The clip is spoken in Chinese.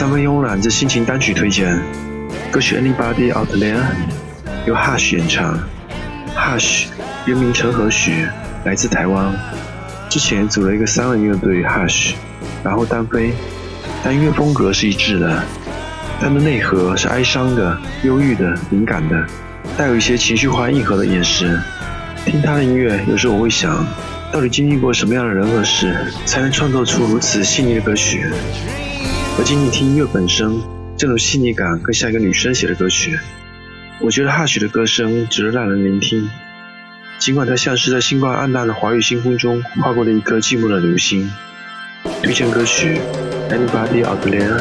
三分慵懒之心情单曲推荐，歌曲《Anybody Out There》由 Hush 演唱。Hush 原名陈和许，来自台湾，之前组了一个三人乐队 Hush，然后单飞，但音乐风格是一致的。他的内核是哀伤的、忧郁的、敏感的，带有一些情绪化、硬核的眼神。听他的音乐，有时候我会想，到底经历过什么样的人和事，才能创作出如此细腻的歌曲？而仅仅听音乐本身，这种细腻感更像一个女生写的歌曲。我觉得哈许的歌声值得让人聆听，尽管它像是在星光暗淡的华语星空中划过的一颗寂寞的流星。推荐歌曲《Anybody Out There》。